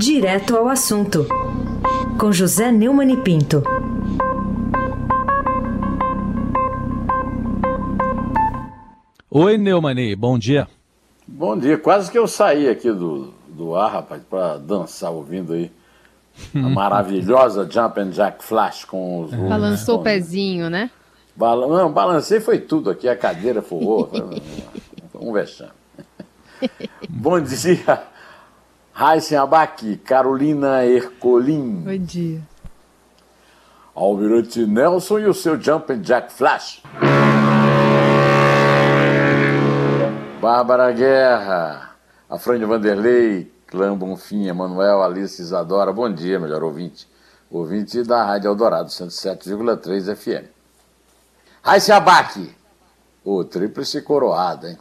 Direto ao assunto, com José Neumann e Pinto. Oi, Neumani, bom dia. Bom dia, quase que eu saí aqui do, do ar, rapaz, para dançar ouvindo aí a maravilhosa Jump and Jack Flash com os. Balançou o pezinho, né? Bala... Não, balancei foi tudo aqui, a cadeira forrou. um vexame. Bom dia, Raíssen Abac, Carolina Ercolim. Bom dia. Almirante Nelson e o seu Jump and Jack Flash. Bárbara Guerra, Afrânio Vanderlei, Clã Bonfim, Emanuel, Alice Isadora. Bom dia, melhor ouvinte. Ouvinte da Rádio Eldorado, 107,3 FM. Raíssen Abac, o tríplice coroado, hein?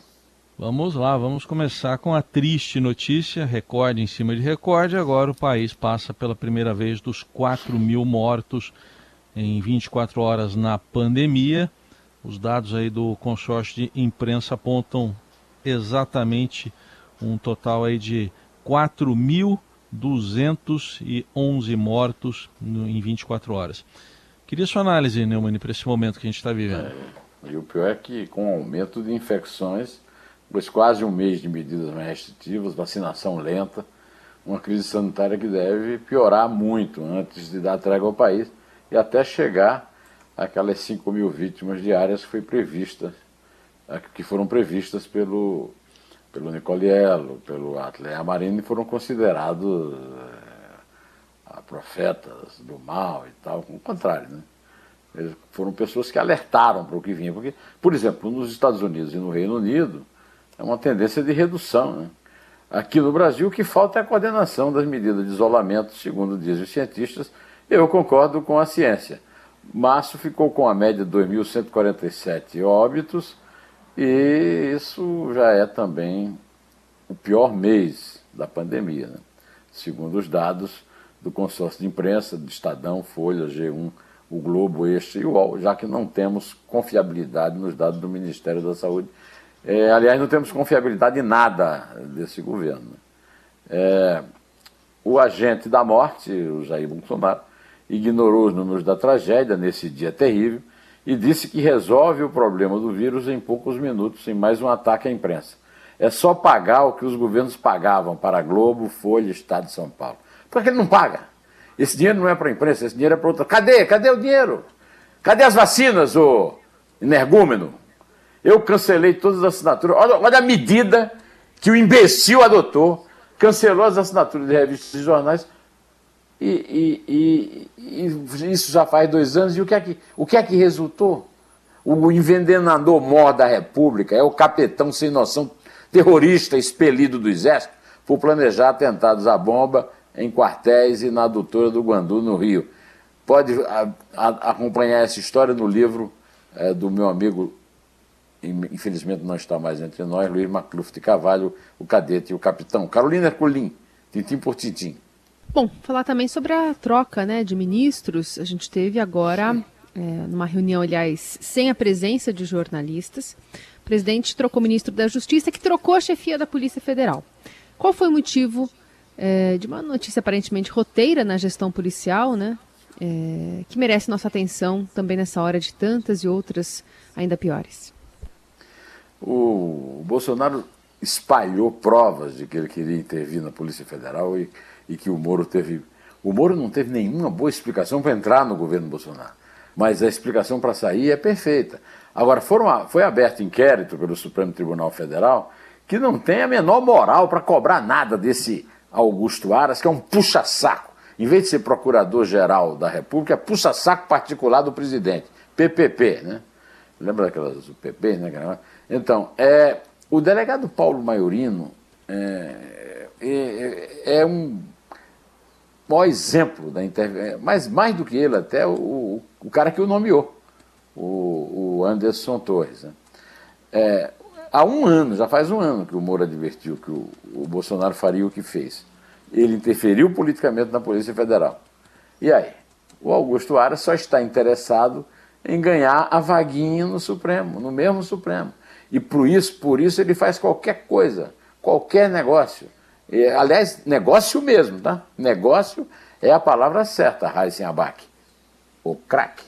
Vamos lá, vamos começar com a triste notícia, recorde em cima de recorde. Agora o país passa pela primeira vez dos 4 mil mortos em 24 horas na pandemia. Os dados aí do consórcio de imprensa apontam exatamente um total aí de 4.211 mortos no, em 24 horas. Queria sua análise, Neumann, para esse momento que a gente está vivendo. É, e o pior é que com o aumento de infecções, depois quase um mês de medidas mais restritivas, vacinação lenta, uma crise sanitária que deve piorar muito antes de dar trégua ao país e até chegar àquelas 5 mil vítimas diárias que foi prevista, que foram previstas pelo, pelo Nicoliello, pelo Atlé Amarini, foram considerados é, profetas do mal e tal, o contrário, né? Eles foram pessoas que alertaram para o que vinha. Porque, por exemplo, nos Estados Unidos e no Reino Unido, é uma tendência de redução. Né? Aqui no Brasil, o que falta é a coordenação das medidas de isolamento, segundo dizem os cientistas. Eu concordo com a ciência. Março ficou com a média de 2.147 óbitos, e isso já é também o pior mês da pandemia, né? segundo os dados do consórcio de imprensa, do Estadão, Folha, G1, o Globo, este e o UOL, já que não temos confiabilidade nos dados do Ministério da Saúde é, aliás, não temos confiabilidade em nada desse governo. É, o agente da morte, o Jair Bolsonaro, ignorou os números da tragédia nesse dia terrível e disse que resolve o problema do vírus em poucos minutos, em mais um ataque à imprensa. É só pagar o que os governos pagavam para a Globo, Folha, Estado de São Paulo. Por que ele não paga? Esse dinheiro não é para a imprensa, esse dinheiro é para outra. Cadê? Cadê o dinheiro? Cadê as vacinas, ô energúmeno? Eu cancelei todas as assinaturas. Olha, olha a medida que o imbecil adotou. Cancelou as assinaturas de revistas e jornais. E, e, e, e, isso já faz dois anos. E o que é que, o que, é que resultou? O envenenador mor da República é o capitão sem noção, terrorista expelido do Exército, por planejar atentados à bomba em quartéis e na adutora do Guandu, no Rio. Pode a, a, acompanhar essa história no livro é, do meu amigo infelizmente não está mais entre nós, Luiz Macluf de Carvalho, o cadete e o capitão. Carolina Herculin, tintim por tintim. Bom, falar também sobre a troca né, de ministros. A gente teve agora, é, numa reunião, aliás, sem a presença de jornalistas, o presidente trocou o ministro da Justiça, que trocou a chefia da Polícia Federal. Qual foi o motivo é, de uma notícia aparentemente roteira na gestão policial, né? É, que merece nossa atenção também nessa hora de tantas e outras ainda piores. O Bolsonaro espalhou provas de que ele queria intervir na Polícia Federal e, e que o Moro teve. O Moro não teve nenhuma boa explicação para entrar no governo Bolsonaro, mas a explicação para sair é perfeita. Agora, foram, foi aberto inquérito pelo Supremo Tribunal Federal que não tem a menor moral para cobrar nada desse Augusto Aras, que é um puxa-saco. Em vez de ser procurador-geral da República, é puxa-saco particular do presidente, PPP, né? Lembra daquelas PP, né? Então, é, o delegado Paulo Maiorino é, é, é um maior exemplo da intervenção, é, mas mais do que ele até o, o cara que o nomeou, o, o Anderson Torres. Né? É, há um ano, já faz um ano que o Moro advertiu que o, o Bolsonaro faria o que fez. Ele interferiu politicamente na Polícia Federal. E aí? O Augusto Aras só está interessado em ganhar a vaguinha no Supremo, no mesmo Supremo. E por isso, por isso ele faz qualquer coisa, qualquer negócio. E, aliás, negócio mesmo, tá? Negócio é a palavra certa, Raíssen Abac. O craque,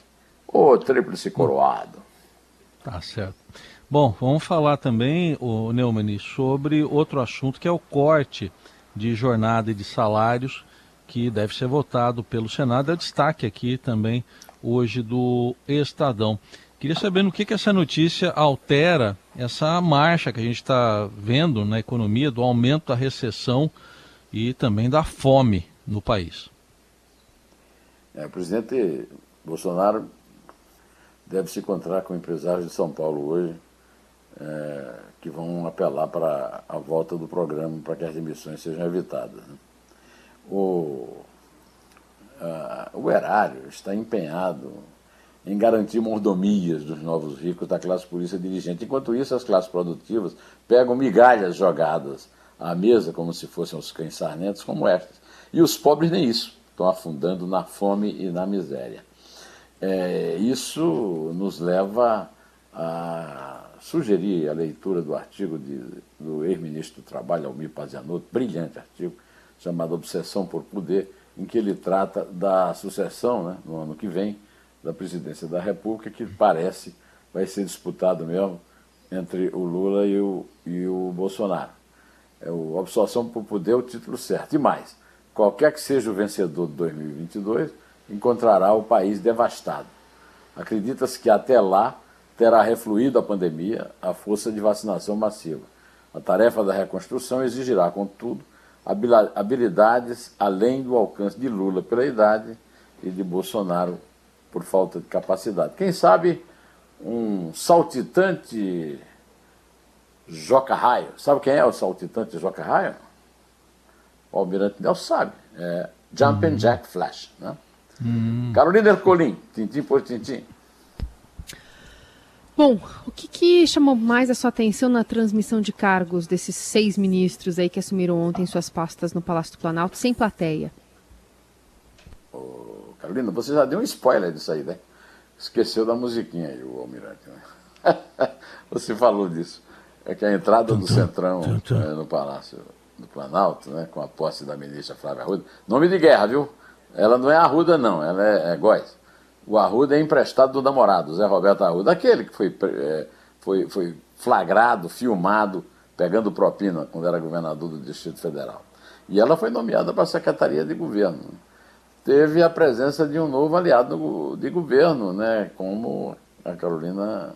o tríplice coroado. Tá certo. Bom, vamos falar também, o Neumann, sobre outro assunto que é o corte de jornada e de salários que deve ser votado pelo Senado. É destaque aqui também hoje do Estadão. Queria saber no que, que essa notícia altera essa marcha que a gente está vendo na economia, do aumento da recessão e também da fome no país. É, o presidente Bolsonaro deve se encontrar com empresários de São Paulo hoje, é, que vão apelar para a volta do programa para que as demissões sejam evitadas. Né? O, a, o erário está empenhado em garantir mordomias dos novos ricos da classe polícia dirigente. Enquanto isso, as classes produtivas pegam migalhas jogadas à mesa, como se fossem os cães sarnentos, como estas. E os pobres nem isso, estão afundando na fome e na miséria. É, isso nos leva a sugerir a leitura do artigo de, do ex-ministro do Trabalho, Almir Pazianotto, brilhante artigo, chamado Obsessão por Poder, em que ele trata da sucessão, né, no ano que vem, da presidência da República, que parece vai ser disputado mesmo entre o Lula e o, e o Bolsonaro. É o Absorção por Poder o título certo. E mais, qualquer que seja o vencedor de 2022, encontrará o país devastado. Acredita-se que até lá terá refluído a pandemia, a força de vacinação massiva. A tarefa da reconstrução exigirá, contudo, habilidades além do alcance de Lula pela idade e de Bolsonaro por falta de capacidade. Quem sabe um saltitante Joca Raio. Sabe quem é o saltitante Joca Raio? O Almirante Nelson sabe. É Jumpin' uhum. Jack Flash. Né? Uhum. Carolina Ercolim, tintim por tintim. Bom, o que, que, chamou mais a sua atenção na transmissão de cargos desses seis ministros aí que assumiram ontem suas pastas no Palácio do Planalto sem plateia? Carolina, você já deu um spoiler disso aí, né? Esqueceu da musiquinha aí, o Almirante. Né? você falou disso. É que a entrada do Centrão é, no Palácio do Planalto, né, com a posse da ministra Flávia Arruda, nome de guerra, viu? Ela não é Arruda, não, ela é, é Góis. O Arruda é emprestado do namorado, Zé Roberto Arruda, aquele que foi, é, foi, foi flagrado, filmado, pegando propina quando era governador do Distrito Federal. E ela foi nomeada para a Secretaria de Governo teve a presença de um novo aliado de governo, né, como a Carolina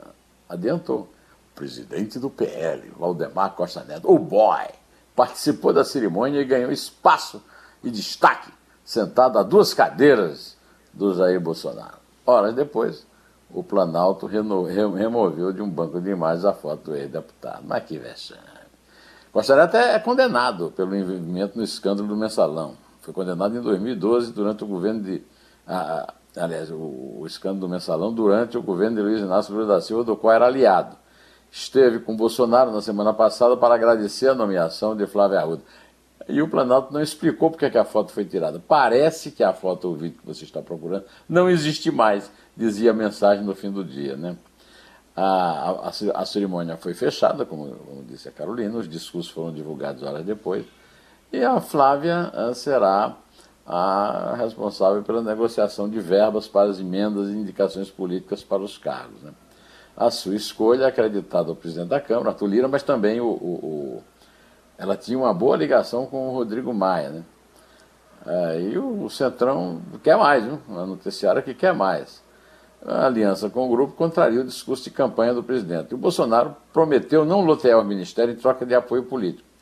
adiantou. O presidente do PL, Valdemar Costa Neto, o boy, participou da cerimônia e ganhou espaço e destaque, sentado a duas cadeiras do Jair Bolsonaro. Horas depois, o Planalto removeu de um banco de imagens a foto do ex-deputado. Mas que vexame. Costa Neto é condenado pelo envolvimento no escândalo do mensalão foi condenado em 2012 durante o governo de. Ah, aliás, o, o, escândalo do mensalão durante o governo de Luiz Inácio Lula da Silva, do qual era aliado. Esteve com Bolsonaro na semana passada para agradecer a nomeação de Flávio Arruda. E o Planalto não explicou porque que a foto foi tirada. Parece que a foto ou vídeo que você está procurando não existe mais, dizia a mensagem no fim do dia. Né? A, a, a cerimônia foi fechada, como, como disse a Carolina, os discursos foram divulgados horas depois. E a Flávia eh, será a responsável pela negociação de verbas para as emendas e indicações políticas para os cargos. Né? A sua escolha é acreditada ao presidente da Câmara, Arthur Lira, mas também o, o, o, ela tinha uma boa ligação com o Rodrigo Maia. Né? É, e o Centrão quer mais, viu? a noticiária que quer mais. A aliança com o grupo contraria o discurso de campanha do presidente. E o Bolsonaro prometeu não lotear o ministério em troca de apoio político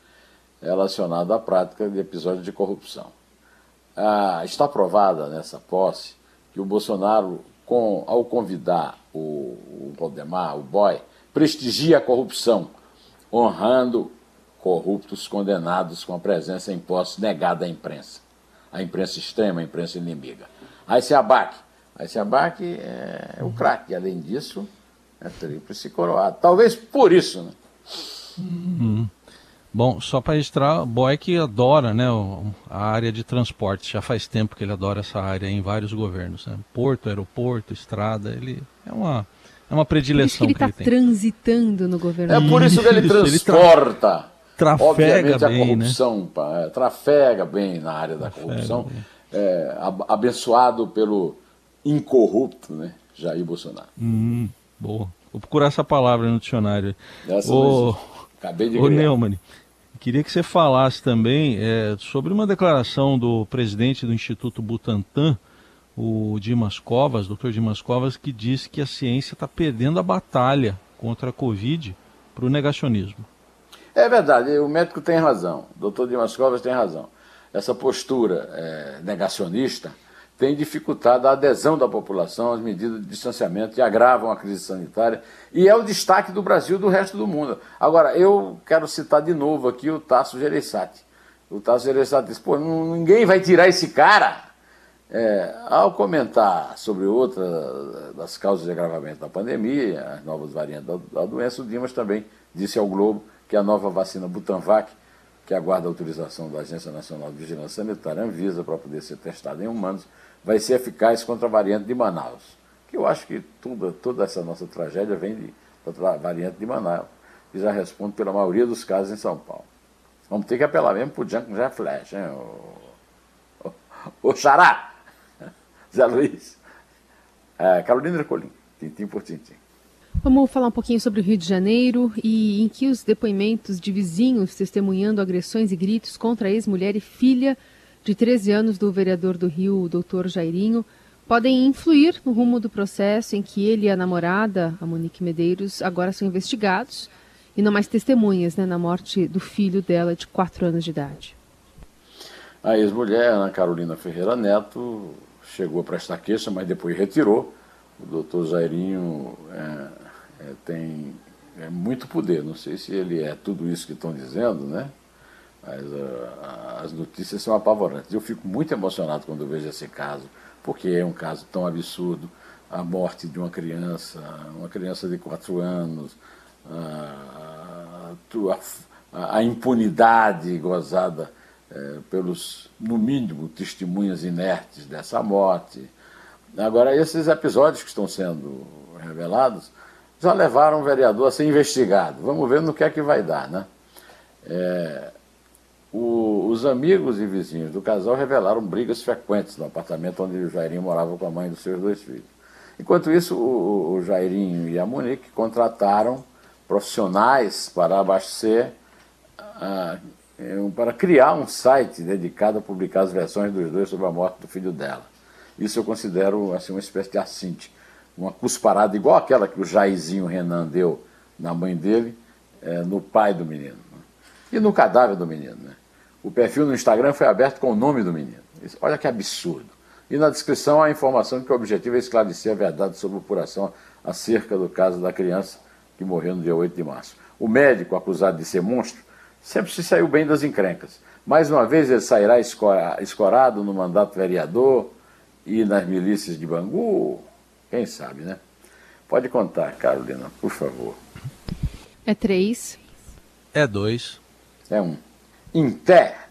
relacionado à prática de episódios de corrupção. Ah, está provada nessa posse que o Bolsonaro, com, ao convidar o, o Valdemar, o boy, prestigia a corrupção, honrando corruptos condenados com a presença em posse negada à imprensa. A imprensa extrema, a imprensa inimiga. Aí se abaque. Aí se abaque é o craque. Além disso, é tríplice coroado. Talvez por isso, né? Uhum. Bom, só para registrar, Boy que adora né, a área de transporte. Já faz tempo que ele adora essa área em vários governos. Né? Porto, aeroporto, estrada, ele é uma, é uma predileção por isso que ele está transitando no governo. É por isso que ele transporta. Trafega Obviamente bem, a corrupção né? trafega bem na área da trafega corrupção, é, abençoado pelo incorrupto, né? Jair Bolsonaro. Hum, boa. Vou procurar essa palavra no dicionário. Essa ô, Acabei de Ô, Neumann, queria que você falasse também é, sobre uma declaração do presidente do Instituto Butantan, o Dimas Covas, doutor Dimas Covas, que disse que a ciência está perdendo a batalha contra a Covid para o negacionismo. É verdade, o médico tem razão, o doutor Dimas Covas tem razão. Essa postura é, negacionista tem dificultado a adesão da população às medidas de distanciamento e agravam a crise sanitária. E é o destaque do Brasil do resto do mundo. Agora, eu quero citar de novo aqui o Tasso Gereissati. O Tasso Gereissati disse, pô, ninguém vai tirar esse cara. É, ao comentar sobre outra das causas de agravamento da pandemia, as novas variantes da, da doença, o Dimas também disse ao Globo que a nova vacina Butanvac, que aguarda a autorização da Agência Nacional de Vigilância Sanitária, Anvisa, para poder ser testada em humanos, vai ser eficaz contra a variante de Manaus. Que eu acho que tudo, toda essa nossa tragédia vem de, da variante de Manaus, que já responde pela maioria dos casos em São Paulo. Vamos ter que apelar mesmo para o Junction já Flash, hein? O, o, o Xará, Zé Luiz, é, Carolina Ercolim, tintim por tintim. Vamos falar um pouquinho sobre o Rio de Janeiro e em que os depoimentos de vizinhos testemunhando agressões e gritos contra a ex-mulher e filha de 13 anos do vereador do Rio, doutor Jairinho, podem influir no rumo do processo em que ele e a namorada, a Monique Medeiros, agora são investigados e não mais testemunhas né, na morte do filho dela de 4 anos de idade. A ex-mulher, Ana Carolina Ferreira Neto, chegou a prestar queixa, mas depois retirou. O doutor Jairinho é, é, tem é, muito poder, não sei se ele é tudo isso que estão dizendo, né? Mas uh, as notícias são apavorantes. Eu fico muito emocionado quando vejo esse caso, porque é um caso tão absurdo. A morte de uma criança, uma criança de quatro anos, uh, a, a, impunidade gozada uh, pelos, no mínimo, testemunhas inertes dessa morte. Agora, esses episódios que estão sendo revelados já levaram o vereador a ser investigado. Vamos ver no que é que vai dar, né? É, o, os amigos e vizinhos do casal revelaram brigas frequentes no apartamento onde o Jairinho morava com a mãe dos seus dois filhos. Enquanto isso, o, o Jairinho e a Monique contrataram profissionais para abastecer, uh, para criar um site dedicado a publicar as versões dos dois sobre a morte do filho dela. Isso eu considero assim, uma espécie de assinte, uma cusparada igual aquela que o Jairzinho Renan deu na mãe dele, é, no pai do menino. Né? E no cadáver do menino. Né? O perfil no Instagram foi aberto com o nome do menino. Olha que absurdo. E na descrição há a informação que o objetivo é esclarecer a verdade sobre a apuração acerca do caso da criança que morreu no dia 8 de março. O médico, acusado de ser monstro, sempre se saiu bem das encrencas. Mais uma vez ele sairá escorado no mandato vereador e nas milícias de Bangu? Quem sabe, né? Pode contar, Carolina, por favor. É três. É dois. É um. Em pé.